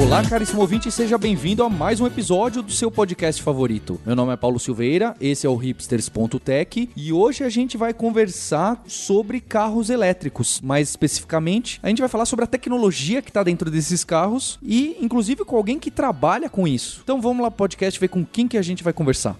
Olá, caríssimo ouvinte, seja bem-vindo a mais um episódio do seu podcast favorito. Meu nome é Paulo Silveira, esse é o hipsters.tech e hoje a gente vai conversar sobre carros elétricos. Mais especificamente, a gente vai falar sobre a tecnologia que está dentro desses carros e, inclusive, com alguém que trabalha com isso. Então vamos lá, podcast, ver com quem que a gente vai conversar.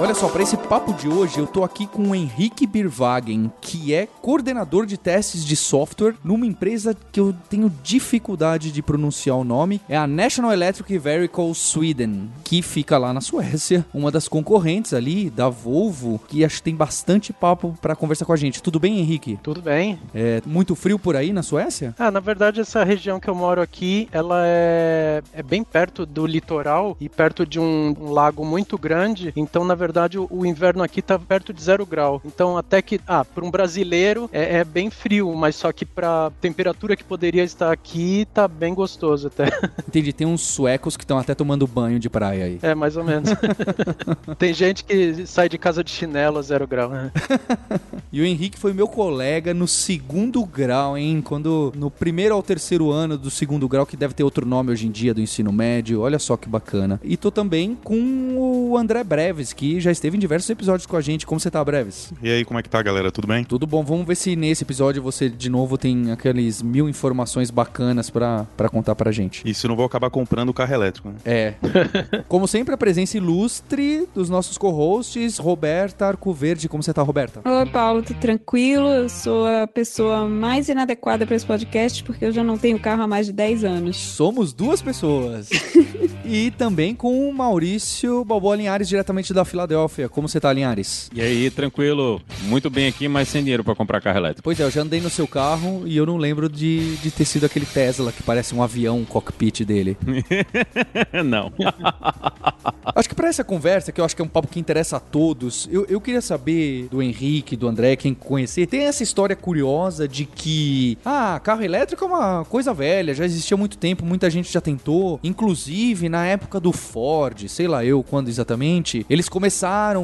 Olha só, para esse papo de hoje, eu tô aqui com o Henrique Birwagen, que é coordenador de testes de software numa empresa que eu tenho dificuldade de pronunciar o nome. É a National Electric Vehicle Sweden, que fica lá na Suécia, uma das concorrentes ali da Volvo, que acho que tem bastante papo para conversar com a gente. Tudo bem, Henrique? Tudo bem. É muito frio por aí na Suécia? Ah, na verdade, essa região que eu moro aqui, ela é, é bem perto do litoral e perto de um, um lago muito grande. Então, na verdade, o, o inverno aqui tá perto de zero grau. Então, até que, ah, para um brasileiro é, é, bem frio, mas só que para temperatura que poderia estar aqui, tá bem gostoso até. Entendi, tem uns suecos que estão até tomando banho de praia aí. É, mais ou menos. tem gente que sai de casa de chinelo a zero grau, né? e o Henrique foi meu colega no segundo grau, hein? Quando no primeiro ao terceiro ano do segundo grau, que deve ter outro nome hoje em dia do ensino médio. Olha só que bacana. E tô também com o André Breves, que já esteve em diversos episódios com a gente. Como você tá, Breves? E aí, como é que tá, galera? Tudo bem? Tudo bom. Vamos ver se nesse episódio você, de novo, tem aqueles mil informações bacanas pra, pra contar pra gente. E se não vou acabar comprando o carro elétrico, né? É. como sempre, a presença ilustre dos nossos co-hosts, Roberta Arcoverde. Como você tá, Roberta? Oi, Paulo. Tô tranquilo. Eu sou a pessoa mais inadequada para esse podcast porque eu já não tenho carro há mais de 10 anos. Somos duas pessoas. e também com o Maurício Balboa Linhares, diretamente da Filadélfia. Como você tá, Linhares? E aí, tranquilo? Muito bem aqui, mas sem dinheiro para comprar carro elétrico. Pois é, eu já andei no seu carro e eu não lembro de, de ter sido aquele Tesla que parece um avião, um cockpit dele. não. acho que para essa conversa, que eu acho que é um papo que interessa a todos, eu, eu queria saber do Henrique, do André, quem conhecer, tem essa história curiosa de que, ah, carro elétrico é uma coisa velha, já existia há muito tempo, muita gente já tentou, inclusive na época do Ford, sei lá eu quando exatamente, eles começaram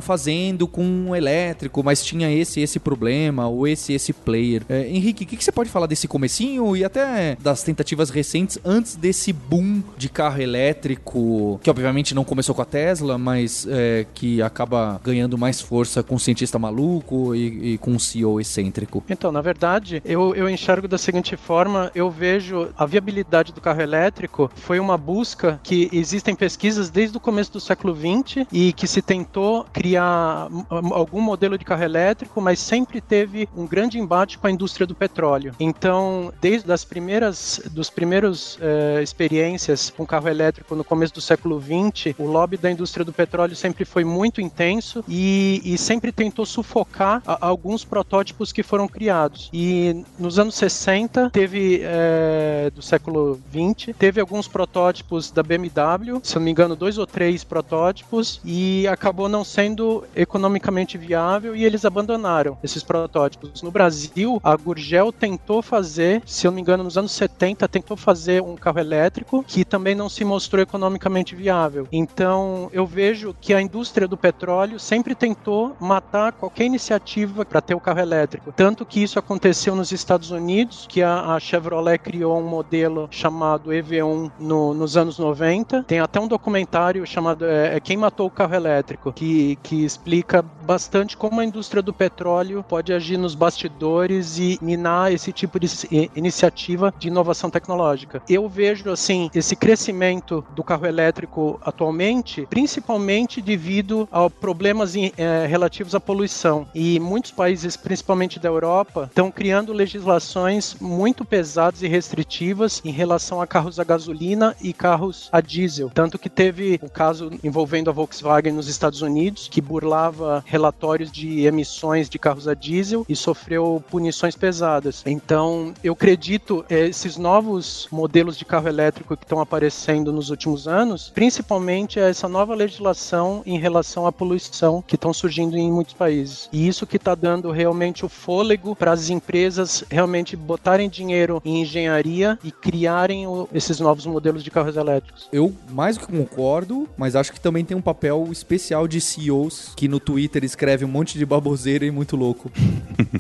fazendo com um elétrico, mas tinha esse esse problema, ou esse esse player. É, Henrique, o que, que, você pode falar desse comecinho e até das tentativas recentes antes desse boom de carro elétrico, que obviamente não começou com a Tesla, mas é, que acaba ganhando mais força com um cientista maluco e, e, com um CEO excêntrico? Então, na verdade, eu, eu enxergo da seguinte forma, eu vejo a viabilidade do carro elétrico foi uma busca que existem pesquisas desde o começo do século XX e que se tentou criar algum modelo de carro elétrico, mas sempre teve um grande embate com a indústria do petróleo. Então, desde as primeiras dos primeiros eh, experiências com carro elétrico no começo do século XX, o lobby da indústria do petróleo sempre foi muito intenso e, e sempre tentou sufocar a, alguns protótipos que foram criados. E nos anos 60 teve eh, do século 20 teve alguns protótipos da BMW, se não me engano, dois ou três protótipos e acabou não sendo economicamente viável e eles abandonaram esses protótipos. No Brasil, a Gurgel tentou fazer, se eu não me engano, nos anos 70, tentou fazer um carro elétrico que também não se mostrou economicamente viável. Então, eu vejo que a indústria do petróleo sempre tentou matar qualquer iniciativa para ter o carro elétrico. Tanto que isso aconteceu nos Estados Unidos, que a, a Chevrolet criou um modelo chamado EV1 no, nos anos 90. Tem até um documentário chamado é, Quem Matou o Carro Elétrico, que, que explica bastante como a indústria do petróleo pode agir nos bastidores e minar esse tipo de iniciativa de inovação tecnológica. Eu vejo assim esse crescimento do carro elétrico atualmente, principalmente devido a problemas é, relativos à poluição. E muitos países, principalmente da Europa, estão criando legislações muito pesadas e restritivas em relação a carros a gasolina e carros a diesel. Tanto que teve o um caso envolvendo a Volkswagen nos Estados Unidos Unidos, que burlava relatórios de emissões de carros a diesel e sofreu punições pesadas. Então, eu acredito esses novos modelos de carro elétrico que estão aparecendo nos últimos anos, principalmente essa nova legislação em relação à poluição que estão surgindo em muitos países. E isso que está dando realmente o fôlego para as empresas realmente botarem dinheiro em engenharia e criarem o, esses novos modelos de carros elétricos. Eu mais do que concordo, mas acho que também tem um papel especial de CEOs que no Twitter escreve um monte de baboseira e muito louco.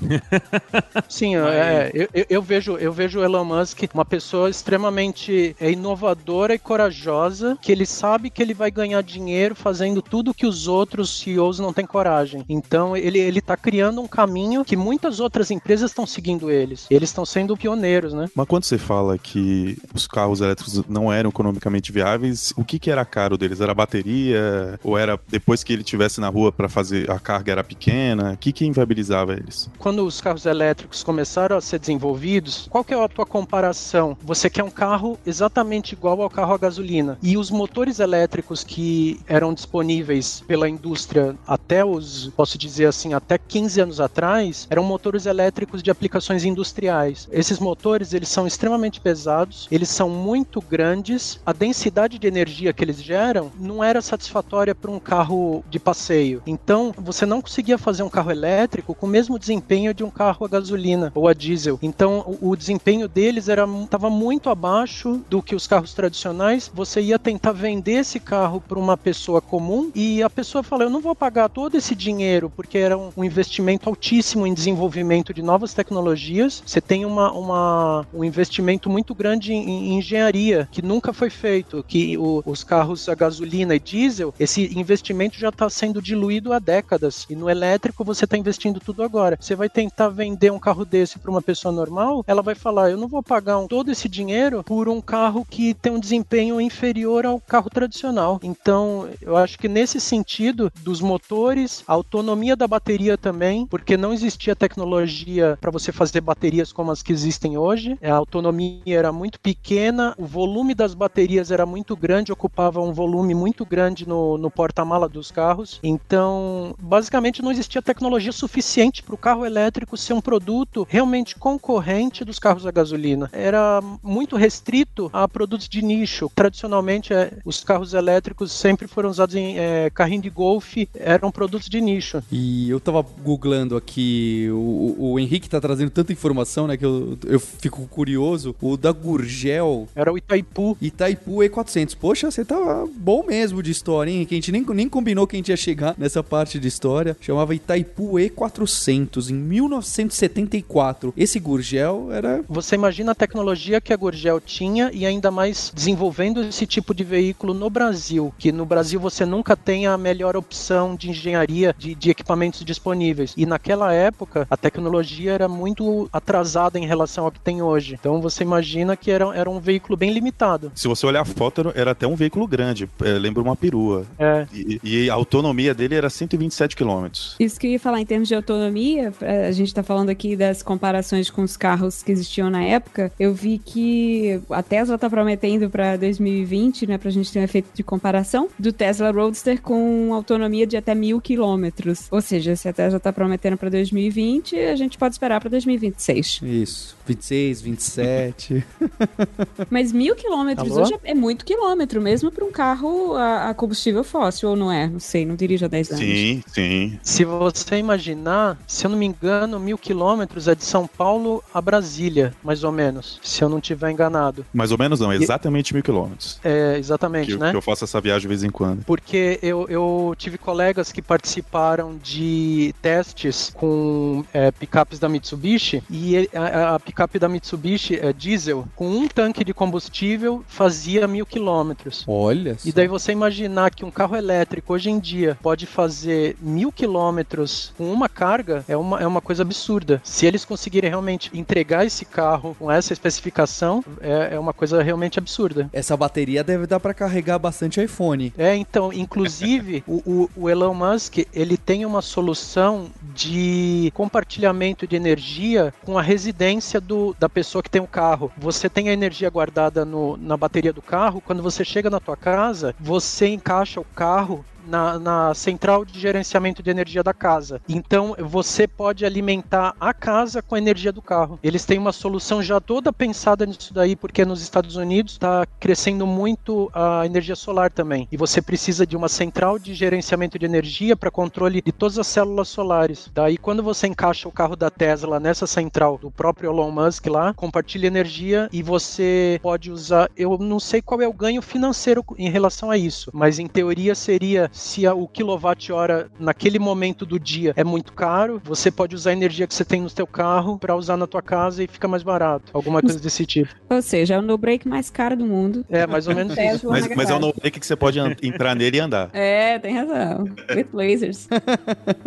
Sim, é, eu, eu, vejo eu vejo o Elon Musk uma pessoa extremamente é, inovadora e corajosa, que ele sabe que ele vai ganhar dinheiro fazendo tudo que os outros CEOs não têm coragem. Então ele ele está criando um caminho que muitas outras empresas estão seguindo eles. Eles estão sendo pioneiros, né? Mas quando você fala que os carros elétricos não eram economicamente viáveis, o que, que era caro deles? Era bateria? Ou era depois que ele tivesse na rua para fazer a carga era pequena? O que, que inviabilizava eles? Quando os carros elétricos começaram a ser desenvolvidos, qual que é a tua comparação? Você quer um carro exatamente igual ao carro a gasolina. E os motores elétricos que eram disponíveis pela indústria até os, posso dizer assim, até 15 anos atrás, eram motores elétricos de aplicações industriais. Esses motores, eles são extremamente pesados, eles são muito grandes, a densidade de energia que eles geram não era satisfatória para um carro de passeio. Então, você não conseguia fazer um carro elétrico com o mesmo desempenho de um carro a gasolina ou a diesel. Então, o, o desempenho deles era estava muito abaixo do que os carros tradicionais. Você ia tentar vender esse carro para uma pessoa comum e a pessoa fala: "Eu não vou pagar todo esse dinheiro porque era um, um investimento altíssimo em desenvolvimento de novas tecnologias. Você tem uma, uma um investimento muito grande em, em engenharia que nunca foi feito, que o, os carros a gasolina e diesel, esse investimento já está sendo diluído há décadas. E no elétrico você está investindo tudo agora. Você vai tentar vender um carro desse para uma pessoa normal, ela vai falar: eu não vou pagar um, todo esse dinheiro por um carro que tem um desempenho inferior ao carro tradicional. Então, eu acho que nesse sentido dos motores, a autonomia da bateria também, porque não existia tecnologia para você fazer baterias como as que existem hoje. A autonomia era muito pequena, o volume das baterias era muito grande, ocupava um volume muito grande no, no porta-mala dos carros. Então, basicamente, não existia tecnologia suficiente para o carro elétrico ser um produto realmente concorrente dos carros a gasolina. Era muito restrito a produtos de nicho. Tradicionalmente, é, os carros elétricos sempre foram usados em é, carrinho de golfe, eram produtos de nicho. E eu tava googlando aqui, o, o Henrique tá trazendo tanta informação, né, que eu, eu fico curioso. O da Gurgel. Era o Itaipu. Itaipu E400. Poxa, você tava bom mesmo de história, hein? Que a gente nem, nem combinou que a gente ia chegar nessa parte de história. Chamava Itaipu E400, em 1974. Esse Gurgel era. Você imagina a tecnologia que a Gurgel tinha e ainda mais desenvolvendo esse tipo de veículo no Brasil, que no Brasil você nunca tem a melhor opção de engenharia de, de equipamentos disponíveis. E naquela época, a tecnologia era muito atrasada em relação ao que tem hoje. Então você imagina que era, era um veículo bem limitado. Se você olhar a foto, era até um veículo grande, é, lembra uma perua. É. E, e, a autonomia dele era 127 km. Isso que eu ia falar em termos de autonomia, é, a gente está falando aqui das comparações com os carros que existiam na época. Eu vi que a Tesla está prometendo para 2020, né, para a gente ter um efeito de comparação, do Tesla Roadster com autonomia de até mil quilômetros. Ou seja, se a Tesla está prometendo para 2020, a gente pode esperar para 2026. Isso. 26, 27. Mas mil quilômetros hoje é muito quilômetro, mesmo para um carro a, a combustível fóssil, ou não é? Não sei, não dirijo há 10 anos. Sim, sim. Se você imaginar, se eu não me engano, mil quilômetros é de São Paulo a Brasília, mais ou menos, se eu não estiver enganado. Mais ou menos não, exatamente mil quilômetros. É, exatamente, Que, né? que eu faço essa viagem de vez em quando. Porque eu, eu tive colegas que participaram de testes com é, picapes da Mitsubishi e a, a picape da Mitsubishi é diesel com um tanque de combustível fazia mil quilômetros. Olha. E daí você imaginar que um carro elétrico hoje em dia pode fazer mil quilômetros com uma carga é uma, é uma coisa absurda. Se eles conseguirem realmente entregar esse carro com essa especificação, é, é uma coisa realmente absurda. Essa bateria deve dar para carregar bastante iPhone. É, então, inclusive, o, o- o Elon Musk, ele tem uma solução de compartilhamento de energia com a residência do, da pessoa que tem o carro. Você tem a energia guardada no- na bateria do carro, quando você chega na tua casa, você encaixa o carro na, na central de gerenciamento de energia da casa. Então você pode alimentar a casa com a energia do carro. Eles têm uma solução já toda pensada nisso daí, porque nos Estados Unidos está crescendo muito a energia solar também. E você precisa de uma central de gerenciamento de energia para controle de todas as células solares. Daí, quando você encaixa o carro da Tesla nessa central do próprio Elon Musk lá, compartilha energia e você pode usar. Eu não sei qual é o ganho financeiro em relação a isso, mas em teoria seria se o quilowatt-hora naquele momento do dia é muito caro, você pode usar a energia que você tem no seu carro para usar na tua casa e fica mais barato. Alguma coisa desse tipo. Ou seja, é o no-break mais caro do mundo. É, mais ou menos isso. Mas, mas é um no-break que você pode entrar nele e andar. É, tem razão. With lasers.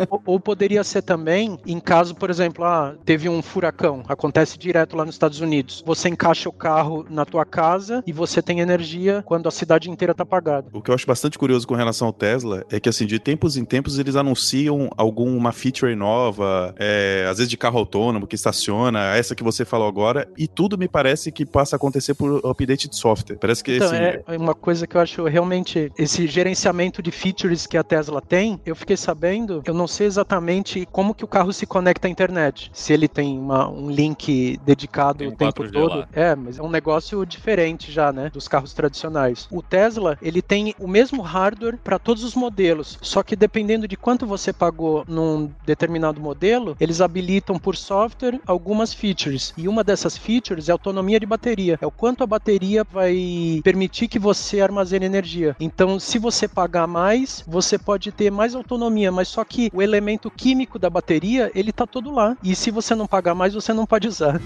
ou, ou, poderia ser também, em caso, por exemplo, ah, teve um furacão, acontece direto lá nos Estados Unidos. Você encaixa o carro na tua casa e você tem energia quando a cidade inteira tá apagada. O que eu acho bastante curioso com relação ao Tesla é que, assim, de tempos em tempos eles anunciam alguma feature nova, é, às vezes de carro autônomo que estaciona, essa que você falou agora, e tudo me parece que passa a acontecer por update de software. Parece que então, assim, é uma coisa que eu acho realmente esse gerenciamento de features que a Tesla tem, eu fiquei sabendo, eu não sei exatamente como que o carro se conecta à internet. Se ele tem uma, um link dedicado o tempo todo. Lá. É, mas é um negócio diferente já, né, dos carros tradicionais. O Tesla, ele tem o mesmo hardware para todos os modelos, só que dependendo de quanto você pagou num determinado modelo, eles habilitam por software algumas features. E uma dessas features é autonomia de bateria. É o quanto a bateria vai permitir que você armazene energia. Então, se você pagar mais, você pode ter mais autonomia, mas só que o elemento químico da bateria, ele tá todo lá. E se você não pagar mais, você não pode usar.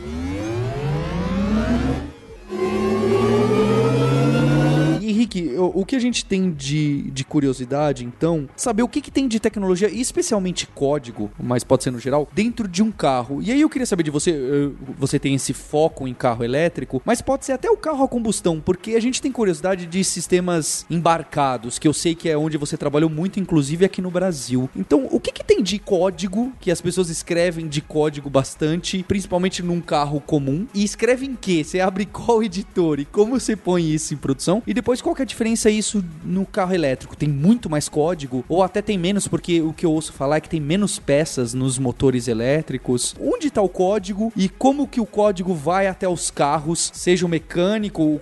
Henrique, o, que a gente tem de, de curiosidade, então, saber o que, que tem de tecnologia, especialmente código, mas pode ser no geral, dentro de um carro. E aí eu queria saber de você, você tem esse foco em carro elétrico, mas pode ser até o carro a combustão, porque a gente tem curiosidade de sistemas embarcados, que eu sei que é onde você trabalhou muito, inclusive aqui no Brasil. Então, o que, que tem de código, que as pessoas escrevem de código bastante, principalmente num carro comum, e escrevem em que? Você abre qual editor e como você põe isso em produção? E depois qual que é a diferença isso no carro elétrico? Tem muito mais código? Ou até tem menos, porque o que eu ouço falar é que tem menos peças nos motores elétricos. Onde está o código e como que o código vai até os carros, seja o mecânico,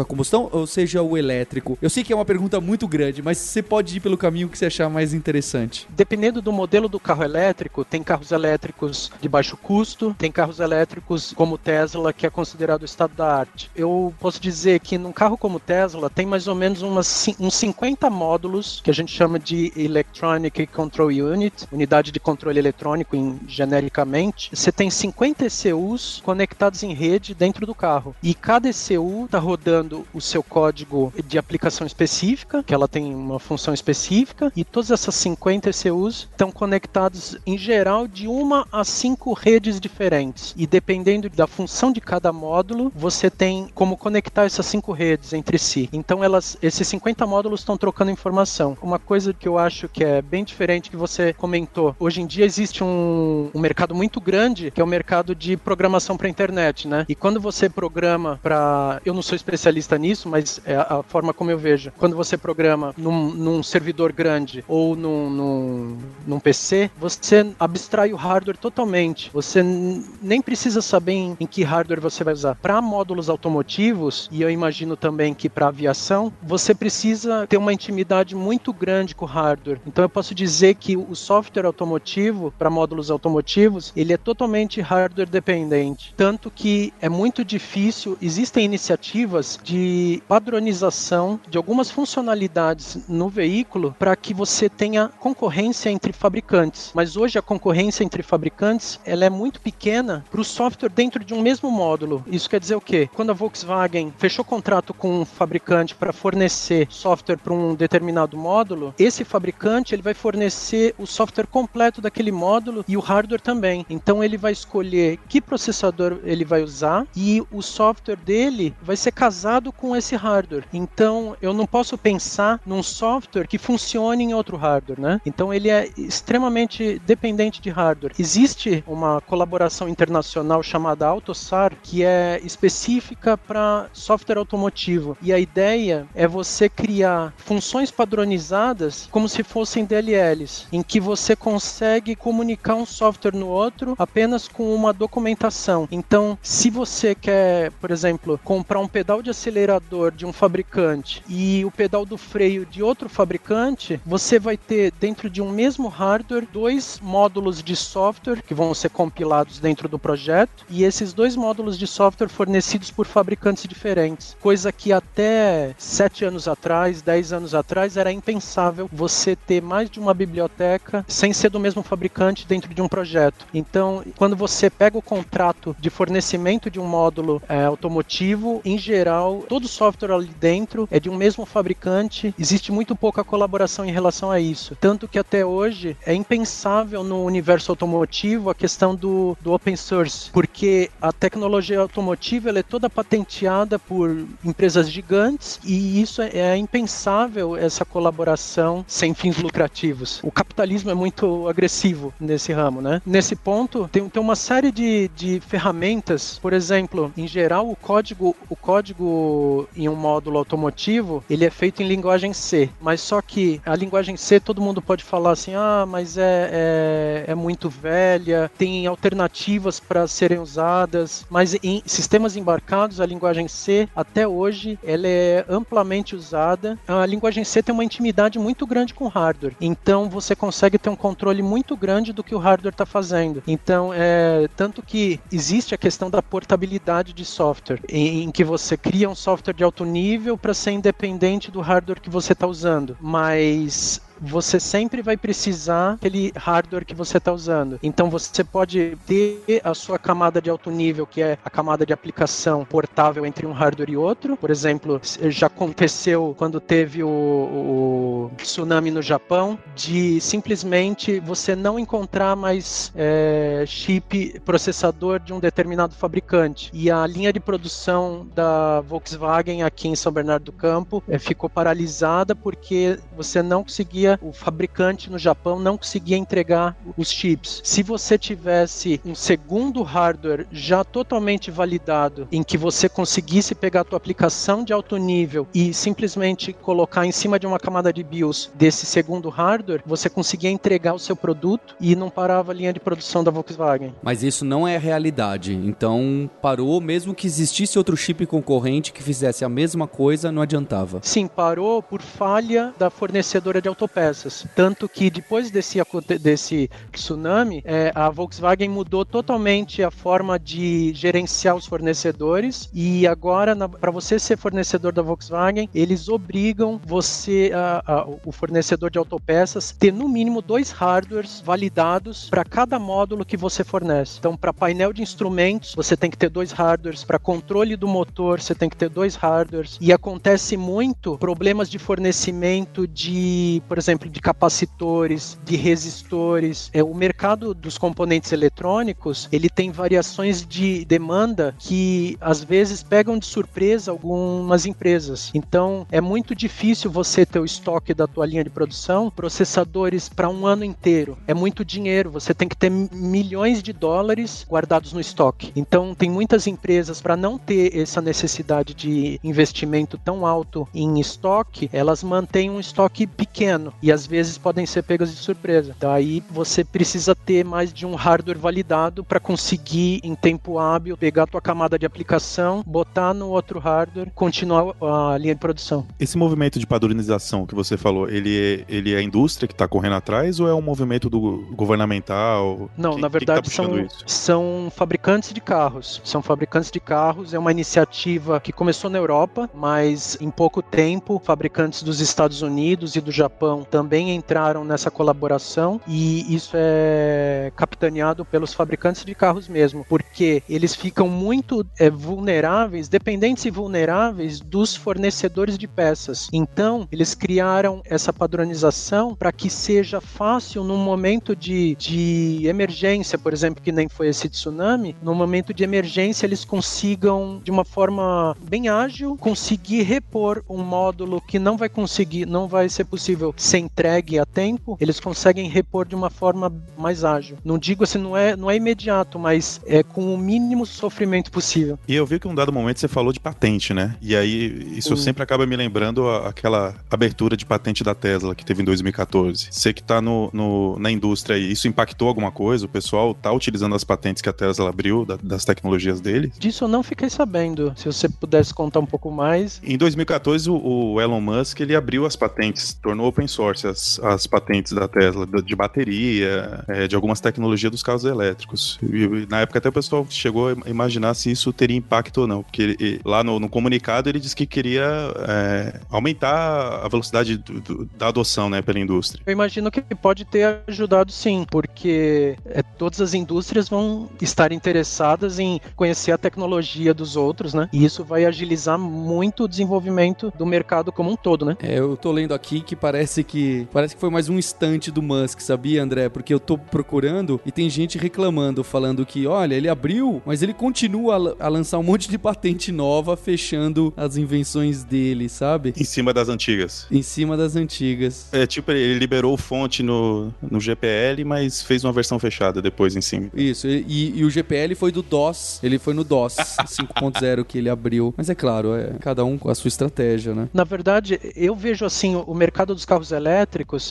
a combustão, ou seja o elétrico? Eu sei que é uma pergunta muito grande, mas você pode ir pelo caminho que você achar mais interessante. Dependendo do modelo do carro elétrico, tem carros elétricos de baixo custo, tem carros elétricos como o Tesla, que é considerado o estado da arte. Eu posso dizer que num carro como o Tesla, tem mais ou menos umas, uns 50 módulos que a gente chama de Electronic Control Unit, unidade de controle eletrônico em, genericamente. Você tem 50 ECUs conectados em rede dentro do carro. E cada ECU está rodando o seu código de aplicação específica, que ela tem uma função específica, e todas essas 50 ECUs estão conectados em geral de uma a cinco redes diferentes. E dependendo da função de cada módulo, você tem como conectar essas cinco redes entre si. Então elas, esses 50 módulos estão trocando informação. Uma coisa que eu acho que é bem diferente que você comentou. Hoje em dia existe um, um mercado muito grande que é o mercado de programação para internet, né? E quando você programa para, eu não sou especialista nisso, mas é a forma como eu vejo. Quando você programa num, num servidor grande ou num, num, num PC, você abstrai o hardware totalmente. Você nem precisa saber em, em que hardware você vai usar. Para módulos automotivos, e eu imagino também que para aviação você precisa ter uma intimidade muito grande com o hardware. Então eu posso dizer que o software automotivo para módulos automotivos, ele é totalmente hardware dependente, tanto que é muito difícil, existem iniciativas de padronização de algumas funcionalidades no veículo para que você tenha concorrência entre fabricantes. Mas hoje a concorrência entre fabricantes, ela é muito pequena para o software dentro de um mesmo módulo. Isso quer dizer o quê? Quando a Volkswagen fechou contrato com um fabricante fabricante para fornecer software para um determinado módulo, esse fabricante ele vai fornecer o software completo daquele módulo e o hardware também. Então ele vai escolher que processador ele vai usar e o software dele vai ser casado com esse hardware. Então eu não posso pensar num software que funcione em outro hardware, né? Então ele é extremamente dependente de hardware. Existe uma colaboração internacional chamada AutoSAR que é específica para software automotivo e a ideia ideia é você criar funções padronizadas como se fossem DLLs, em que você consegue comunicar um software no outro apenas com uma documentação. Então, se você quer, por exemplo, comprar um pedal de acelerador de um fabricante e o pedal do freio de outro fabricante, você vai ter dentro de um mesmo hardware dois módulos de software que vão ser compilados dentro do projeto e esses dois módulos de software fornecidos por fabricantes diferentes, coisa que até sete anos atrás, dez anos atrás era impensável você ter mais de uma biblioteca sem ser do mesmo fabricante dentro de um projeto. Então, quando você pega o contrato de fornecimento de um módulo é, automotivo, em geral, todo o software ali dentro é de um mesmo fabricante. Existe muito pouca colaboração em relação a isso. Tanto que até hoje é impensável no universo automotivo a questão do, do open source, porque a tecnologia automotiva é toda patenteada por empresas gigantes e isso é, é impensável essa colaboração sem fins lucrativos. O capitalismo é muito agressivo nesse ramo, né? Nesse ponto, tem, tem uma série de, de ferramentas, por exemplo, em geral, o código, o código em um módulo automotivo, ele é feito em linguagem C, mas só que a linguagem C todo mundo pode falar assim, ah, mas é, é, é muito velha, tem alternativas para serem usadas, mas em sistemas embarcados, a linguagem C, até hoje, ela é amplamente usada. A linguagem C tem uma intimidade muito grande com o hardware, então você consegue ter um controle muito grande do que o hardware está fazendo. Então, é tanto que existe a questão da portabilidade de software, em, em que você cria um software de alto nível para ser independente do hardware que você está usando, mas você sempre vai precisar aquele hardware que você está usando. Então você pode ter a sua camada de alto nível, que é a camada de aplicação portável entre um hardware e outro. Por exemplo, já aconteceu quando teve o, o tsunami no Japão, de simplesmente você não encontrar mais é, chip processador de um determinado fabricante. E a linha de produção da Volkswagen aqui em São Bernardo do Campo é, ficou paralisada porque você não conseguia o fabricante no Japão não conseguia entregar os chips. Se você tivesse um segundo hardware já totalmente validado, em que você conseguisse pegar a tua aplicação de alto nível e simplesmente colocar em cima de uma camada de BIOS desse segundo hardware, você conseguia entregar o seu produto e não parava a linha de produção da Volkswagen. Mas isso não é realidade. Então parou, mesmo que existisse outro chip concorrente que fizesse a mesma coisa, não adiantava. Sim, parou por falha da fornecedora de autopeças peças. Tanto que depois desse, desse tsunami, é, a Volkswagen mudou totalmente a forma de gerenciar os fornecedores e agora, para você ser fornecedor da Volkswagen, eles obrigam você, a, a, o fornecedor de autopeças, ter no mínimo dois hardwares validados para cada módulo que você fornece. Então, para painel de instrumentos, você tem que ter dois hardwares, para controle do motor, você tem que ter dois hardwares. E acontece muito problemas de fornecimento de, por exemplo, de capacitores, de resistores. É, o mercado dos componentes eletrônicos, ele tem variações de demanda que às vezes pegam de surpresa algumas empresas. Então, é muito difícil você ter o estoque da tua linha de produção, processadores para um ano inteiro. É muito dinheiro, você tem que ter milhões de dólares guardados no estoque. Então, tem muitas empresas para não ter essa necessidade de investimento tão alto em estoque, elas mantêm um estoque pequeno e às vezes podem ser pegas de surpresa. Daí você precisa ter mais de um hardware validado para conseguir em tempo hábil pegar a tua camada de aplicação, botar no outro hardware, continuar a linha de produção. Esse movimento de padronização que você falou, ele é, ele é a indústria que está correndo atrás ou é um movimento do governamental? Não, na verdade tá são, são fabricantes de carros. São fabricantes de carros, é uma iniciativa que começou na Europa, mas em pouco tempo fabricantes dos Estados Unidos e do Japão também entraram nessa colaboração e isso é capitaneado pelos fabricantes de carros mesmo, porque eles ficam muito é, vulneráveis, dependentes e vulneráveis dos fornecedores de peças. Então, eles criaram essa padronização para que seja fácil num momento de, de emergência, por exemplo, que nem foi esse tsunami, no momento de emergência eles consigam, de uma forma bem ágil, conseguir repor um módulo que não vai conseguir, não vai ser possível ser entregue a tempo, eles conseguem repor de uma forma mais ágil. Não digo assim, não é, não é imediato, mas é com o mínimo sofrimento possível. E eu vi que em um dado momento você falou de patente, né? E aí isso sempre acaba me lembrando a- aquela abertura de patente da Tesla que teve em 2014. Você que tá no, no- na indústria aí, isso impactou alguma coisa? O pessoal tá utilizando as patentes que a Tesla abriu, da- das tecnologias dele? Disso eu não fiquei sabendo. Se você pudesse contar um pouco mais. Em 2014, o, o Elon Musk ele abriu as patentes, tornou open source as, as patentes da Tesla, de, de bateria, é, de algumas tecnologias dos carros elétricos. E, e na época até o pessoal chegou a imaginar se isso teria impacto ou não, porque ele- ele- lá no, no comunicado ele disse que queria é, aumentar a velocidade do- do- da adoção né, pela indústria. Eu imagino que pode ter ajudado sim, porque é, todas as indústrias vão estar interessadas em conhecer a tecnologia dos outros, né? E isso vai agilizar muito o desenvolvimento do mercado como um todo, né? É, eu tô lendo aqui que parece que parece que foi mais um instante do Musk, sabia, André? Porque eu tô procurando e tem gente reclamando, falando que, olha, ele abriu, mas ele continua a, la- a lançar um monte de patente nova, fechando as invenções dele, sabe? Em cima das antigas. Em cima das antigas. É tipo, ele liberou fonte no, no GPL, mas fez uma versão fechada depois em cima. Isso, e, e- e o GPL foi do DOS, ele foi no DOS 5.0 que ele abriu. Mas é claro, é cada um com a sua estratégia, né? Na verdade, eu vejo assim, o mercado dos carros elétricos,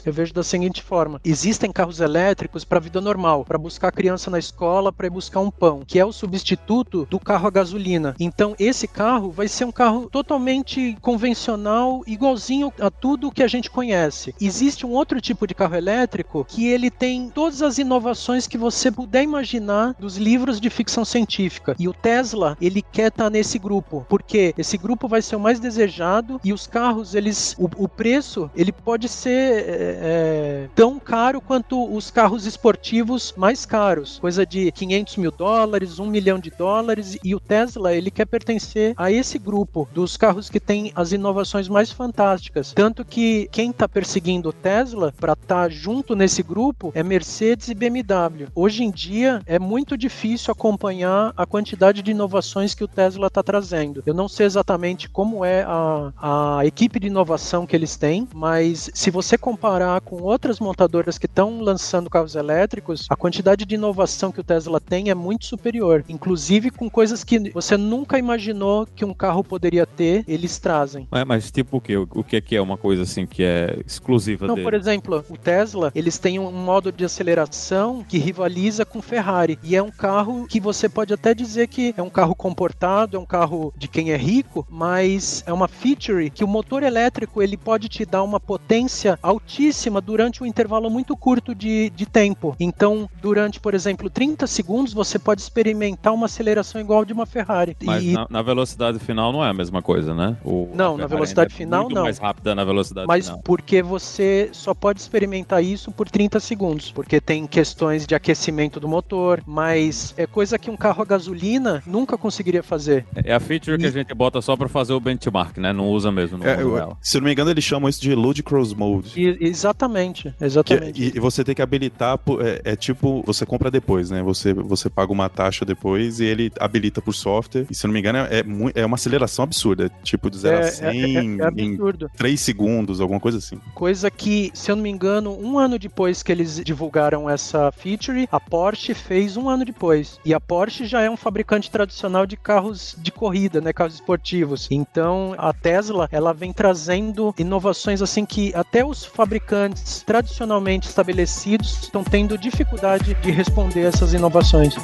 eu vejo da seguinte forma: existem carros elétricos para a vida normal, para buscar a criança na escola, para ir buscar um pão, que é o substituto do carro a gasolina. Então, esse carro vai ser um carro totalmente convencional, igualzinho a tudo que a gente conhece. Existe um outro tipo de carro elétrico que ele tem todas as inovações que você puder imaginar dos livros de ficção científica. E o Tesla, ele quer estar nesse grupo, porque esse grupo vai ser o mais desejado e os carros, eles, o, o preço, ele pode ser é, é, tão caro quanto os carros esportivos mais caros, coisa de 500 mil dólares, 1 milhão de dólares. E o Tesla, ele quer pertencer a esse grupo dos carros que tem as inovações mais fantásticas. Tanto que quem está perseguindo o Tesla para estar junto nesse grupo é Mercedes e BMW. Hoje em dia é muito difícil acompanhar a quantidade de inovações que o Tesla está trazendo. Eu não sei exatamente como é a, a equipe de inovação que eles têm, mas se você comparar com outras montadoras que estão lançando carros elétricos, a quantidade de inovação que o Tesla tem é muito superior. Inclusive com coisas que você nunca imaginou que um carro poderia ter, eles trazem. Mas, mas tipo o quê? O, que é que é uma coisa assim que é exclusiva Não, dele? por exemplo, o Tesla, eles têm um modo de aceleração que rivaliza com Ferrari. E é um carro que você pode até dizer que é um carro comportado, é um carro de quem é rico, mas é uma feature que o motor elétrico ele pode te dar uma potência altíssima durante um intervalo muito curto de, de tempo. Então, durante, por exemplo, 30 segundos, você pode experimentar uma aceleração igual de uma Ferrari. Mas E- na, na velocidade final não é a mesma coisa, né? O, Não, na Ferrari velocidade é final, muito não. mais rápida na velocidade Mas final. porque você só pode experimentar isso por 30 segundos, porque tem questões de aquecimento do motor, mas é coisa que um carro a gasolina nunca conseguiria fazer. É a feature que a gente bota só pra fazer o benchmark, né? Não usa mesmo, não É, usa eu- se não me engano, eles chamam isso de Ludicrous Mode. E- exatamente, Que- exatamente. e, e você tem que habilitar, é, é tipo, você compra depois, né? Você, você paga uma taxa depois e ele habilita por software. E se eu não me engano, é, é, é uma aceleração absurda. Tipo de 0 É, a é- 100 é- é em absurdo. 3 segundos, alguma coisa assim. Coisa que, se eu não me engano, um ano depois que eles divulgaram essa feature, a Porsche fez um ano depois. E a Porsche já é um fabricante tradicional de carros de corrida, né, carros esportivos. Então, a Tesla, ela vem trazendo inovações assim que até os fabricantes tradicionalmente estabelecidos estão tendo dificuldade de responder a essas inovações.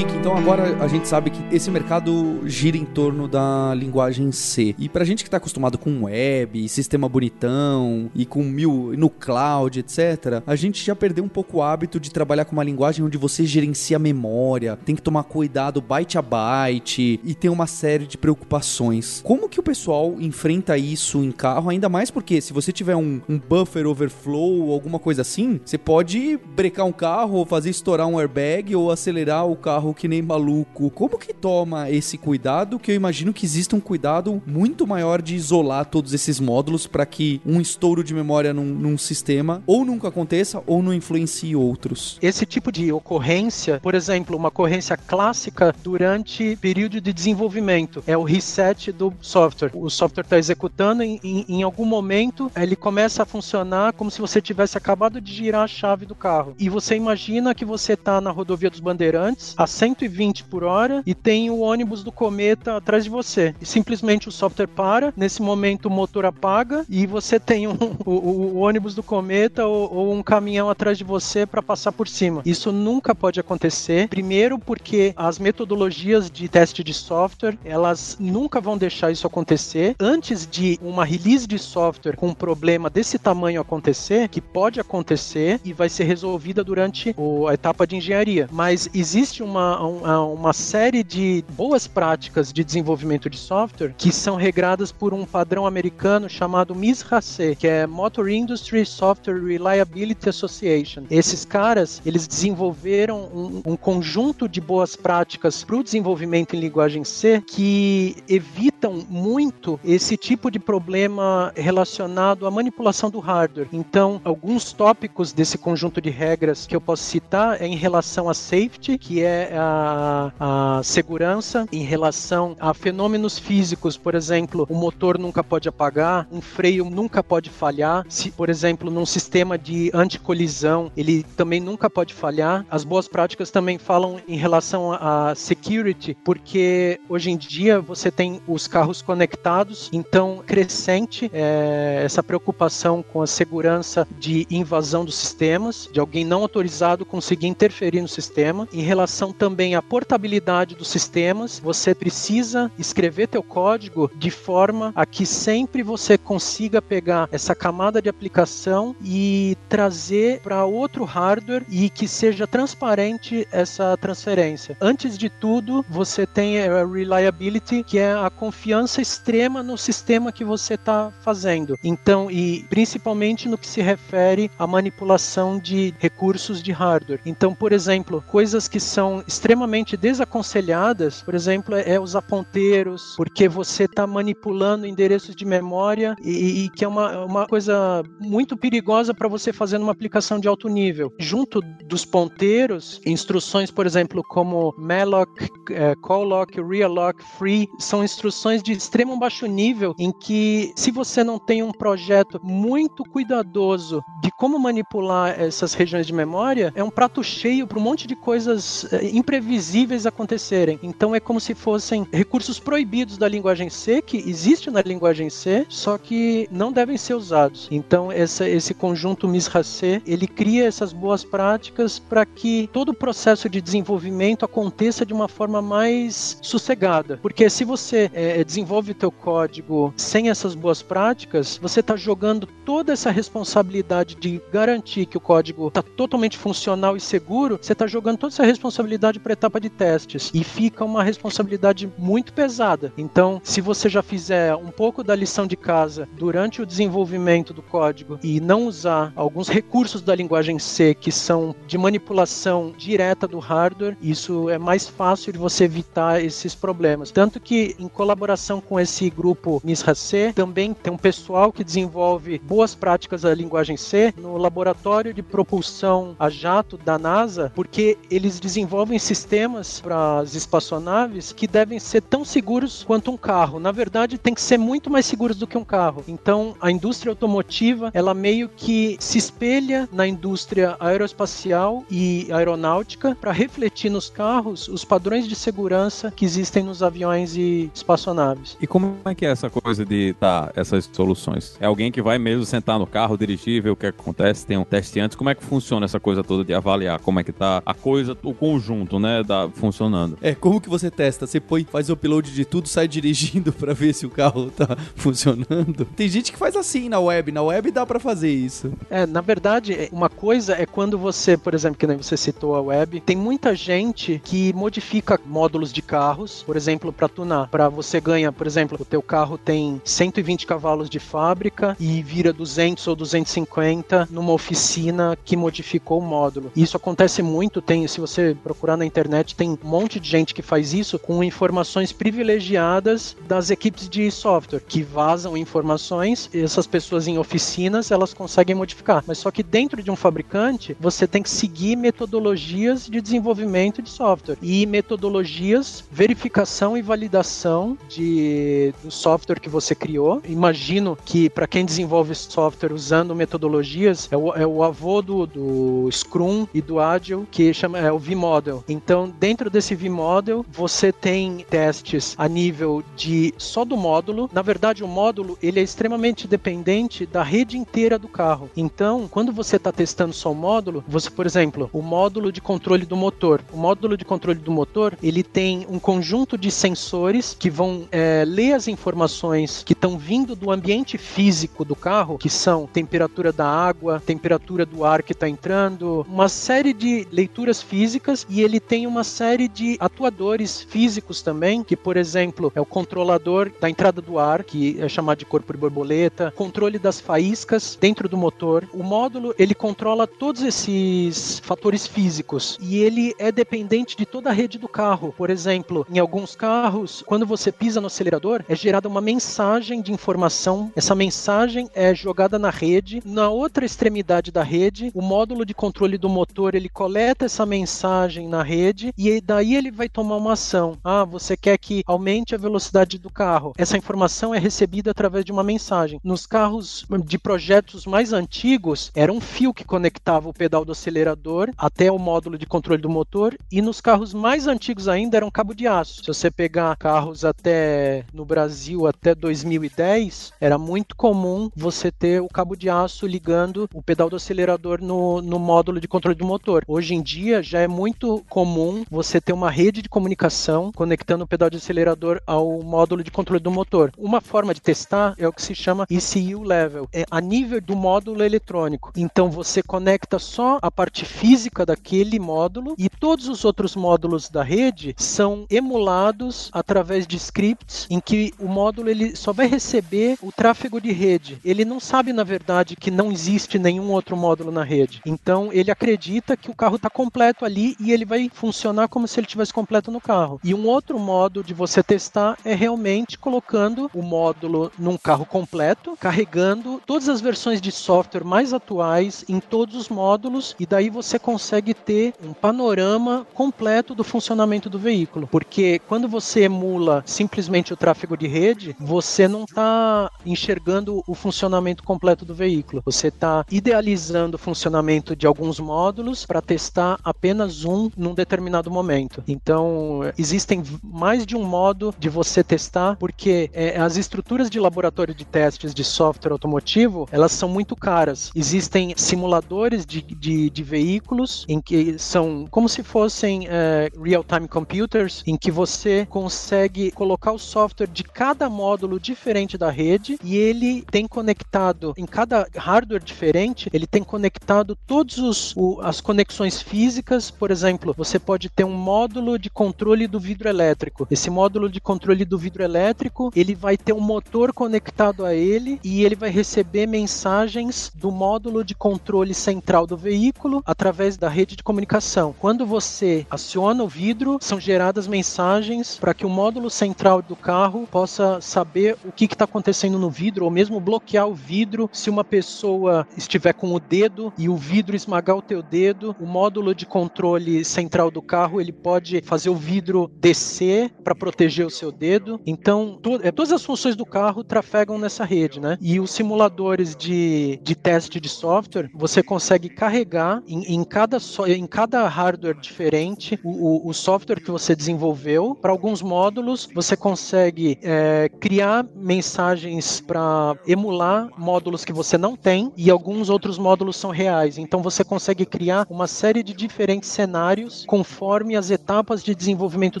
Então agora a gente sabe que esse mercado gira em torno da linguagem C. E pra gente que tá acostumado com web, sistema bonitão e com mil no cloud, etc, a gente já perdeu um pouco o hábito de trabalhar com uma linguagem onde você gerencia a memória, tem que tomar cuidado byte a byte e tem uma série de preocupações. Como que o pessoal enfrenta isso em carro? Ainda mais porque se você tiver um, um buffer overflow ou alguma coisa assim, você pode brecar um carro ou fazer estourar um airbag ou acelerar o carro carro que nem maluco. Como que toma esse cuidado? Que eu imagino que exista um cuidado muito maior de isolar todos esses módulos para que um estouro de memória num, num sistema ou nunca aconteça ou não influencie outros. Esse tipo de ocorrência, por exemplo, uma ocorrência clássica durante período de desenvolvimento é o reset do software. O software está executando em, em, em algum momento ele começa a funcionar como se você tivesse acabado de girar a chave do carro. E você imagina que você está na rodovia dos Bandeirantes a 120 por hora e tem o ônibus do Cometa atrás de você. E simplesmente o software para, nesse momento o motor apaga e você tem um, o, o, ônibus do Cometa ou, ou um caminhão atrás de você para passar por cima. Isso nunca pode acontecer. Primeiro porque as metodologias de teste de software, elas nunca vão deixar isso acontecer. Antes de uma release de software com um problema desse tamanho acontecer, que pode acontecer e vai ser resolvida durante a etapa de engenharia. Mas existe uma, uma, uma série de boas práticas de desenvolvimento de software que são regradas por um padrão americano chamado MISRACE, que é Motor Industry Software Reliability Association. Esses caras, eles desenvolveram um, um conjunto de boas práticas para o desenvolvimento em linguagem C que evitam muito esse tipo de problema relacionado à manipulação do hardware. Então, alguns tópicos desse conjunto de regras que eu posso citar é em relação a safety, que é a, a segurança, em relação a fenômenos físicos, por exemplo, o motor nunca pode apagar, um freio nunca pode falhar, se, por exemplo, num sistema de anticolisão, ele também nunca pode falhar. As boas práticas também falam em relação a security, porque hoje em dia você tem os carros conectados, então crescente é, essa preocupação com a segurança de invasão dos sistemas, de alguém não autorizado conseguir interferir no sistema. Em relação também à portabilidade dos sistemas, você precisa escrever teu código de forma a que sempre você consiga pegar essa camada de aplicação e trazer para outro hardware e que seja transparente essa transferência. Antes de tudo, você tem a reliability, que é a confiança extrema no sistema que você está fazendo. Então, e principalmente no que se refere à manipulação de recursos de hardware. Então, por exemplo, coisas que são extremamente desaconselhadas, por exemplo, é usar ponteiros, porque você está manipulando endereços de memória e, e, que é uma, uma coisa muito perigosa para você fazer numa aplicação de alto nível. Junto dos ponteiros, instruções, por exemplo, como malloc, é, calloc, realloc, free, são instruções de extremo baixo nível em que se você não tem um projeto muito cuidadoso de como manipular essas regiões de memória, é um prato cheio para um monte de coisas é, imprevisíveis acontecerem. Então é como se fossem recursos proibidos da linguagem C, que existe na linguagem C, só que não devem ser usados. Então essa, esse conjunto MISRA-C, ele cria essas boas práticas para que todo o processo de desenvolvimento aconteça de uma forma mais sossegada. Porque se você é, desenvolve o teu código sem essas boas práticas, você está jogando toda essa responsabilidade de garantir que o código está totalmente funcional e seguro, você está jogando toda essa responsabilidade para a etapa de testes e fica uma responsabilidade muito pesada. Então, se você já fizer um pouco da lição de casa durante o desenvolvimento do código e não usar alguns recursos da linguagem C que são de manipulação direta do hardware, isso é mais fácil de você evitar esses problemas. Tanto que, em colaboração com esse grupo MISRA C, também tem um pessoal que desenvolve boas práticas da linguagem C no laboratório de propulsão a jato da NASA, porque eles desenvolvem sistemas para as espaçonaves que devem ser tão seguros quanto um carro. Na verdade, tem que ser muito mais seguros do que um carro. Então, a indústria automotiva, ela meio que se espelha na indústria aeroespacial e aeronáutica para refletir nos carros os padrões de segurança que existem nos aviões e espaçonaves. E como é que é essa coisa de dar essas soluções? É alguém que vai mesmo sentar no carro, dirigir, ver o que acontece, tem um teste antes. Como é que funciona essa coisa toda de avaliar como é que tá a coisa, o conjunto, né, da, funcionando? É, como que você testa? Você põe, faz o upload de tudo, sai dirigindo para ver se o carro tá funcionando? Tem gente que faz assim na web, na web dá para fazer isso. É, na verdade, uma coisa é quando você, por exemplo, que nem você citou a web, tem muita gente que modifica módulos de carros, por exemplo, para tunar, para você ganha, por exemplo, o teu carro tem 120 cavalos de fábrica e vira 200 ou 250 numa oficina que modificou o módulo. Isso acontece muito, tem, se você procurar na internet, tem um monte de gente que faz isso com informações privilegiadas das equipes de software que vazam informações, essas pessoas em oficinas, elas conseguem modificar. Mas só que dentro de um fabricante, você tem que seguir metodologias de desenvolvimento de software e metodologias, verificação e validação de, do software que você criou. Imagino que para quem desenvolve software usando metodologias, é o, é o avô do, do Scrum e do Agile, que chama, é o V-Model. Então, dentro desse V-Model, você tem testes a nível de só do módulo. Na verdade, o módulo ele é extremamente dependente da rede inteira do carro. Então, quando você está testando só o módulo, você, por exemplo, o módulo de controle do motor. O módulo de controle do motor ele tem um conjunto de sensores que vão é, ler as informações que estão vindo do ambiente físico do carro, que são temperatura da água, temperatura do ar que está entrando, uma série de leituras físicas e ele tem uma série de atuadores físicos também, que por exemplo é o controlador da entrada do ar, que é chamado de corpo de borboleta, controle das faíscas dentro do motor. O módulo ele controla todos esses fatores físicos e ele é dependente de toda a rede do carro. Por exemplo, em alguns carros, quando você pisa no acelerador, é gerada uma mensagem de informação. Essa mensagem é jogada na rede. Na outra extremidade da rede, o módulo de controle do motor ele coleta essa mensagem na rede e daí ele vai tomar uma ação. Ah, você quer que aumente a velocidade do carro. Essa informação é recebida através de uma mensagem. Nos carros de projetos mais antigos, era um fio que conectava o pedal do acelerador até o módulo de controle do motor e nos carros mais antigos ainda era um cabo de aço. Se você pegar carros até no Brasil até 2010, era muito comum você ter o cabo de aço ligando o pedal do acelerador no, no módulo de controle do motor. Hoje em dia já é muito comum você ter uma rede de comunicação conectando o pedal de acelerador ao módulo de controle do motor. Uma forma de testar é o que se chama ECU level, é a nível do módulo eletrônico. Então você conecta só a parte física daquele módulo e todos os outros módulos da rede são emulados através de scripts em que o módulo ele só vai receber o tráfego de rede. Ele não sabe na verdade que não existe nenhum outro módulo na rede. Então ele acredita que o carro está completo ali e ele vai funcionar como se ele tivesse completo no carro. E um outro modo de você testar é realmente colocando o módulo num carro completo, carregando todas as versões de software mais atuais em todos os módulos e daí você consegue ter um panorama completo do funcionamento do veículo. Porque quando você emula simplesmente o tráfego de rede, você não está enxergando o funcionamento completo do veículo. Você está idealizando o funcionamento de alguns módulos para testar apenas um num determinado momento. Então, existem mais de um modo de você testar, porque é, as estruturas de laboratório de testes de software automotivo, elas são muito caras. Existem simuladores de, de, de veículos em que são como se fossem é, real-time computers, em que você consegue colocar o software de cada módulo diferente da rede e ele tem conectado em cada hardware diferente, ele tem conectado todos os as conexões físicas, por exemplo, você pode ter um módulo de controle do vidro elétrico. Esse módulo de controle do vidro elétrico, ele vai ter um motor conectado a ele e ele vai receber mensagens do módulo de controle central do veículo através da rede de comunicação. Quando você aciona o vidro, são geradas mensagens para que o módulo central do carro possa saber o que está acontecendo no vidro ou mesmo bloquear o vidro se uma pessoa estiver com o dedo e o vidro esmagar o teu dedo, o módulo de controle central do carro ele pode fazer o vidro descer para proteger o seu dedo. Então, to é, todas as funções do carro trafegam nessa rede, né? E os simuladores de, de teste de software, você consegue carregar em, em cada, so em cada hardware diferente o, o, o software que você desenvolveu. Para alguns módulos, você consegue é, criar mensagens para emular módulos que você não tem e alguns outros módulos são reais. Então, você consegue criar uma série de diferentes cenários conforme as etapas de desenvolvimento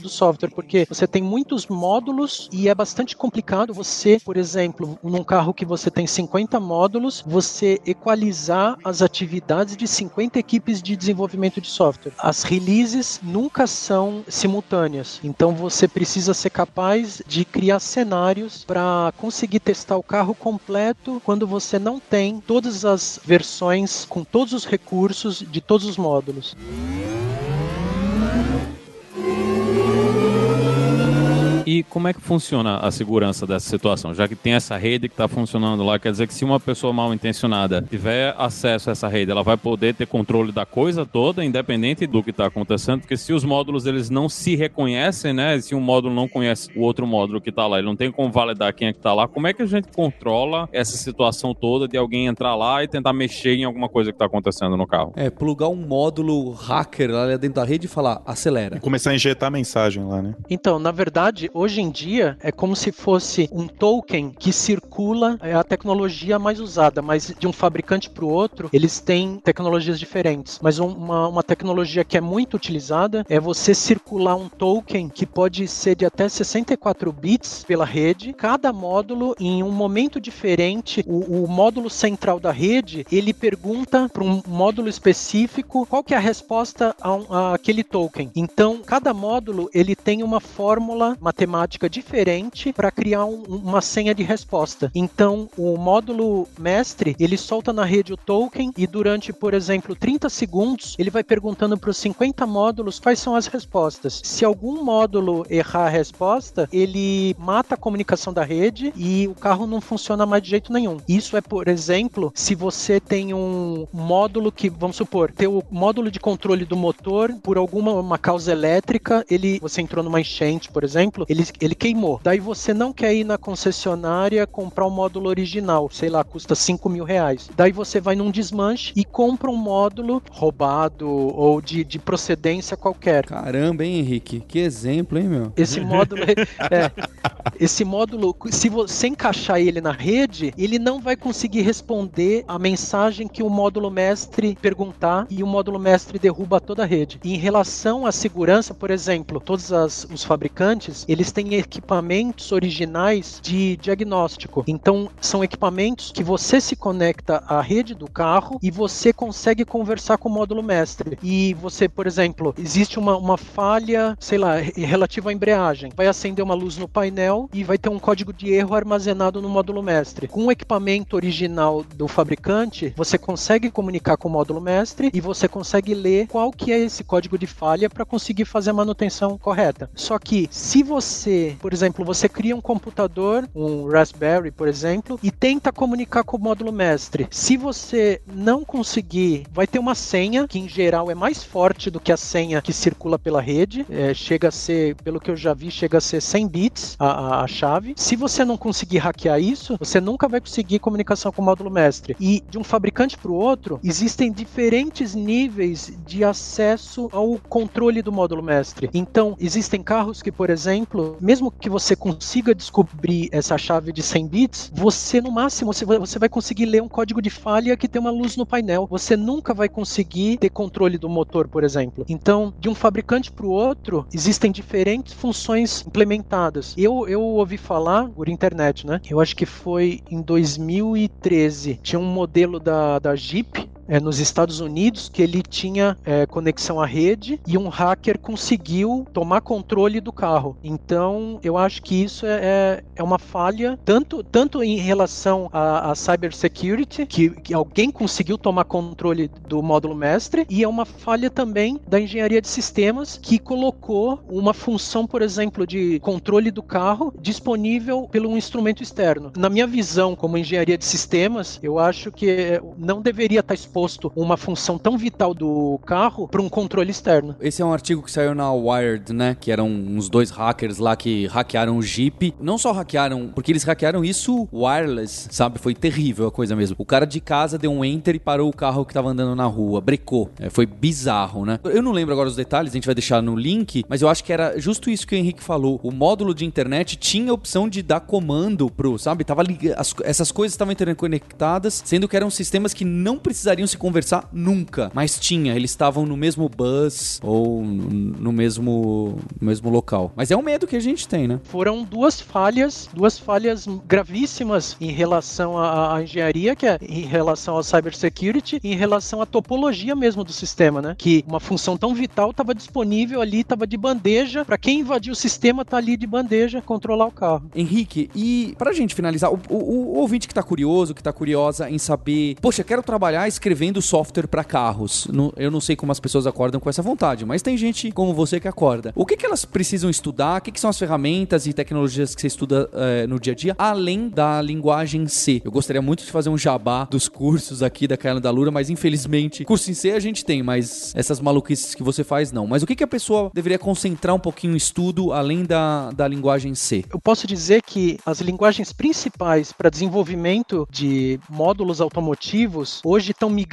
do software, porque você tem muitos módulos e é bastante complicado você, por exemplo, num carro que você tem 50 módulos, você equalizar as atividades de 50 equipes de desenvolvimento de software. As releases nunca são simultâneas, então você precisa ser capaz de criar cenários para conseguir testar o carro completo quando você não tem todas as versões com todos os recursos de todos os módulos. E como é que funciona a segurança dessa situação? Já que tem essa rede que está funcionando lá, quer dizer que se uma pessoa mal intencionada tiver acesso a essa rede, ela vai poder ter controle da coisa toda, independente do que está acontecendo, porque se os módulos eles não se reconhecem, né? Se um módulo não conhece o outro módulo que está lá, ele não tem como validar quem é que está lá, como é que a gente controla essa situação toda de alguém entrar lá e tentar mexer em alguma coisa que está acontecendo no carro? É, plugar um módulo hacker lá dentro da rede e falar, acelera. E começar a injetar mensagem lá, né? Então, na verdade, hoje em dia é como se fosse um token que circula é a tecnologia mais usada, mas de um fabricante para o outro, eles têm tecnologias diferentes. Mas uma, uma tecnologia que é muito utilizada é você circular um token que pode ser de até 64 bits pela rede. Cada módulo, em um momento diferente, o, o módulo central da rede, ele pergunta para um módulo específico qual que é a resposta a, um, a aquele token. Então, cada módulo ele tem uma fórmula matemática diferente para criar um, uma senha de resposta. Então, o módulo mestre, ele solta na rede o token e durante, por exemplo, 30 segundos, ele vai perguntando para os 50 módulos quais são as respostas. Se algum módulo errar a resposta, ele mata a comunicação da rede e o carro não funciona mais de jeito nenhum. Isso é, por exemplo, se você tem um módulo que, vamos supor, ter o módulo de controle do motor por alguma uma causa elétrica, ele você entrou numa enchente, por exemplo, ele, ele queimou. Daí você não quer ir na concessionária comprar o um módulo original, sei lá, custa 5 mil reais. Daí você vai num desmanche e compra um módulo roubado ou de, de procedência qualquer. Caramba, hein, Henrique? Que exemplo, hein, meu? Esse módulo, é, esse módulo, se você encaixar ele na rede, ele não vai conseguir responder a mensagem que o módulo mestre perguntar e o módulo mestre derruba toda a rede. E em relação à segurança, por exemplo, todos as, os fabricantes, eles têm equipamentos originais de diagnóstico. Então, são equipamentos que você se conecta à rede do carro e você consegue conversar com o módulo mestre. E você, por exemplo, existe uma, uma falha, sei lá, relativa à embreagem. Vai acender uma luz no painel e vai ter um código de erro armazenado no módulo mestre. Com o equipamento original do fabricante, você consegue comunicar com o módulo mestre e você consegue ler qual que é esse código de falha para conseguir fazer a manutenção correta. Só que se você, por exemplo, você cria um computador, um Raspberry, por exemplo, e tenta comunicar com o módulo mestre. Se você não conseguir, vai ter uma senha que em geral é mais forte do que a senha que circula pela rede. É, chega a ser, pelo que eu já vi, chega a ser 100 bits a, a, a chave. Se você não conseguir hackear isso, você nunca vai conseguir comunicação com o módulo mestre. E de um fabricante para o outro, existem diferentes níveis de acesso ao controle do módulo mestre. Então, existem carros que, por exemplo, mesmo que você consiga descobrir essa chave de 100 bits, você no máximo você vai, você vai conseguir ler um código de falha que tem uma luz no painel. Você nunca vai conseguir ter controle do motor, por exemplo. Então, de um fabricante para o outro, existem diferentes funções implementadas. Eu, eu ouvi falar por internet, né? Eu acho que foi em 2013. Tinha um modelo da, da Jeep é, nos Estados Unidos que ele tinha é, conexão à rede e um hacker conseguiu tomar controle do carro. Então, eu acho que isso é, é, é uma falha, tanto, tanto em relação à, à cybersecurity, que, que alguém conseguiu tomar controle do módulo mestre, e é uma falha também da engenharia de sistemas, que colocou uma função, por exemplo, de controle do carro disponível pelo um instrumento externo. Na minha visão, como engenharia de sistemas, eu acho que não deveria estar exposto uma função tão vital do carro para um controle externo. Esse é um artigo que saiu na Wired, né? Que eram uns dois hackers lá que hackearam o Jeep. Não só hackearam, porque eles hackearam isso wireless, sabe? Foi terrível a coisa mesmo. O cara de casa deu um enter e parou o carro que tava andando na rua, brecou. É, foi bizarro, né? Eu não lembro agora os detalhes, a gente vai deixar no link, mas eu acho que era justo isso que o Henrique falou. O módulo de internet tinha a opção de dar comando pro, sabe? Tava ligado, essas coisas estavam interconectadas, sendo que eram sistemas que não precisariam se conversar nunca, mas tinha, eles estavam no mesmo bus ou no mesmo, no mesmo local. Mas é um medo que a gente tem, né? Foram duas falhas, duas falhas gravíssimas em relação à, à engenharia, que é em relação ao cybersecurity, e em relação à topologia mesmo do sistema, né? Que uma função tão vital estava disponível ali, estava de bandeja, para quem invadir o sistema tá ali de bandeja controlar o carro. Henrique, e pra gente finalizar, o, o, o ouvinte que tá curioso, que tá curiosa em saber, poxa, quero trabalhar escrevendo software para carros. eu não sei como as pessoas acordam com essa vontade, mas tem gente como você que acorda. O que, que elas precisam estudar? O que, que são as ferramentas e tecnologias que você estuda é, no dia a dia, além da linguagem C? Eu gostaria muito de fazer um jabá dos cursos aqui da Caiana da Lura, mas infelizmente, curso em C a gente tem, mas essas maluquices que você faz não. Mas o que, que a pessoa deveria concentrar um pouquinho o estudo além da, da linguagem C? Eu posso dizer que as linguagens principais para desenvolvimento de módulos automotivos hoje estão migrando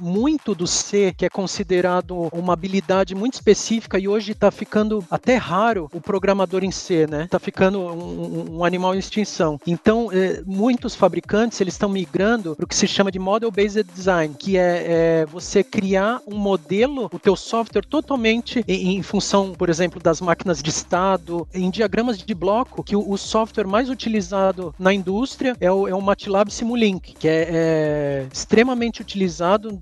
muito do C, que é considerado uma habilidade muito específica e hoje está ficando até raro o programador em C, né? Está ficando um, um, animal em extinção. Então, é, muitos fabricantes eles estão migrando para o que se chama de Model Based Design, que é, é, você criar um modelo, o teu software totalmente em, em função, por exemplo, das máquinas de estado, em diagramas de bloco, que o, o software mais utilizado na indústria é o, é o MATLAB Simulink, que é, é extremamente utilizado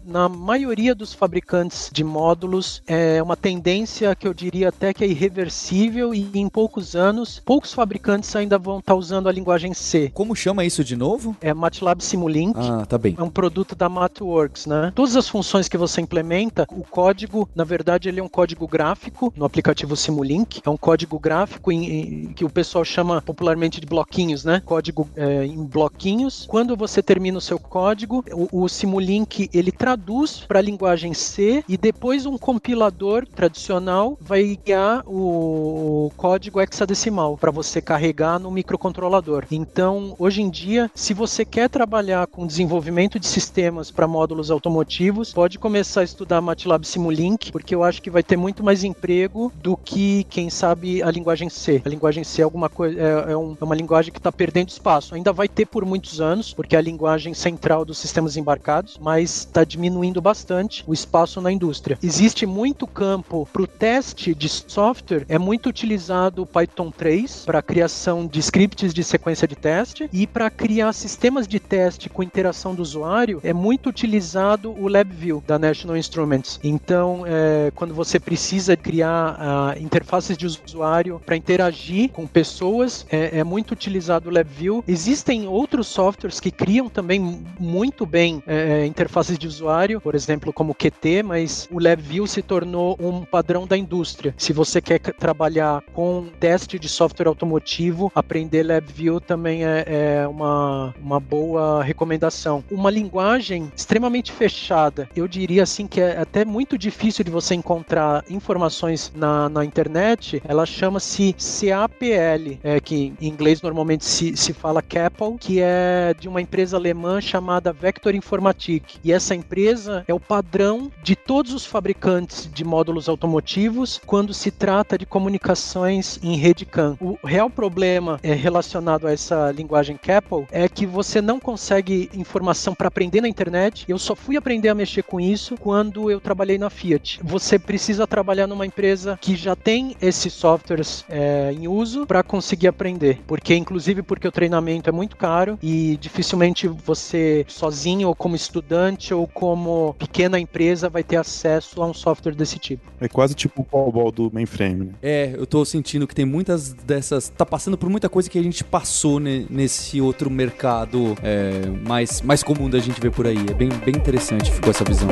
na maioria dos fabricantes de módulos. É uma tendência que eu diria até que é irreversível e em poucos anos, poucos fabricantes ainda vão estar tá usando a linguagem C. Como chama isso de novo? É MATLAB Simulink. Ah, tá bem. É um produto da MathWorks, né? Todas as funções que você implementa, o código, na verdade, ele é um código gráfico no aplicativo Simulink. É um código gráfico em, em, que o pessoal chama popularmente de bloquinhos, né? Código é, em bloquinhos. Quando você termina o seu código, o, o Simulink ele traduz para a linguagem C e depois um compilador tradicional vai guiar o código hexadecimal para você carregar no microcontrolador. Então, hoje em dia, se você quer trabalhar com desenvolvimento de sistemas para módulos automotivos, pode começar a estudar MATLAB Simulink, porque eu acho que vai ter muito mais emprego do que, quem sabe, a linguagem C. A linguagem C é alguma coisa, é, é, um, é uma linguagem que está perdendo espaço. Ainda vai ter por muitos anos, porque é a linguagem central dos sistemas embarcados, mas está diminuindo bastante o espaço na indústria. Existe muito campo para o teste de software, é muito utilizado o Python 3 para criação de scripts de sequência de teste e para criar sistemas de teste com interação do usuário, é muito utilizado o LabVIEW da National Instruments. Então, é, quando você precisa criar uh, interfaces de usuário para interagir com pessoas, é, é, muito utilizado o LabVIEW. Existem outros softwares que criam também muito bem é, interfaces de usuário, por exemplo, como QT, mas o LabVIEW se tornou um padrão da indústria. Se você quer trabalhar com teste de software automotivo, aprender LabVIEW também é, é uma, uma boa recomendação. Uma linguagem extremamente fechada, eu diria assim que é até muito difícil de você encontrar informações na, na internet, ela chama-se CAPL, é, que em inglês normalmente se, se fala CAPL, que é de uma empresa alemã chamada Vector Informatik. E essa empresa é o padrão de todos os fabricantes de módulos automotivos quando se trata de comunicações em rede CAN. O real problema é relacionado a essa linguagem CAPL é que você não consegue informação para aprender na internet. Eu só fui aprender a mexer com isso quando eu trabalhei na Fiat. Você precisa trabalhar numa empresa que já tem esses softwares é, em uso para conseguir aprender, porque inclusive porque o treinamento é muito caro e dificilmente você sozinho ou como estudante ou como pequena empresa vai ter acesso a um software desse tipo. É quase tipo o COBOL do mainframe. Né? É, eu tô sentindo que tem muitas dessas, tá passando por muita coisa que a gente passou ne, nesse outro mercado é, mais mais comum da gente ver por aí. É bem bem interessante ficou essa visão.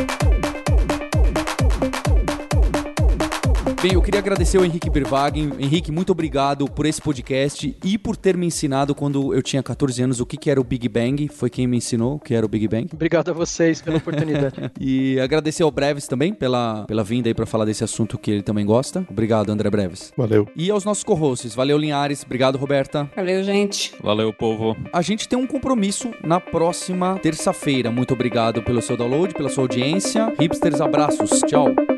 Bem, eu queria agradecer ao Henrique Berwagen. Henrique, muito obrigado por esse podcast e por ter me ensinado quando eu tinha 14 anos o que, que era o Big Bang. Foi quem me ensinou o que era o Big Bang. Obrigado a vocês pela oportunidade. e agradecer ao Breves também pela, pela vinda aí para falar desse assunto que ele também gosta. Obrigado, André Breves. Valeu. E aos nossos co-hosts. Valeu, Linhares. Obrigado, Roberta. Valeu, gente. Valeu, povo. A gente tem um compromisso na próxima terça-feira. Muito obrigado pelo seu download, pela sua audiência. Hipsters, abraços. Tchau.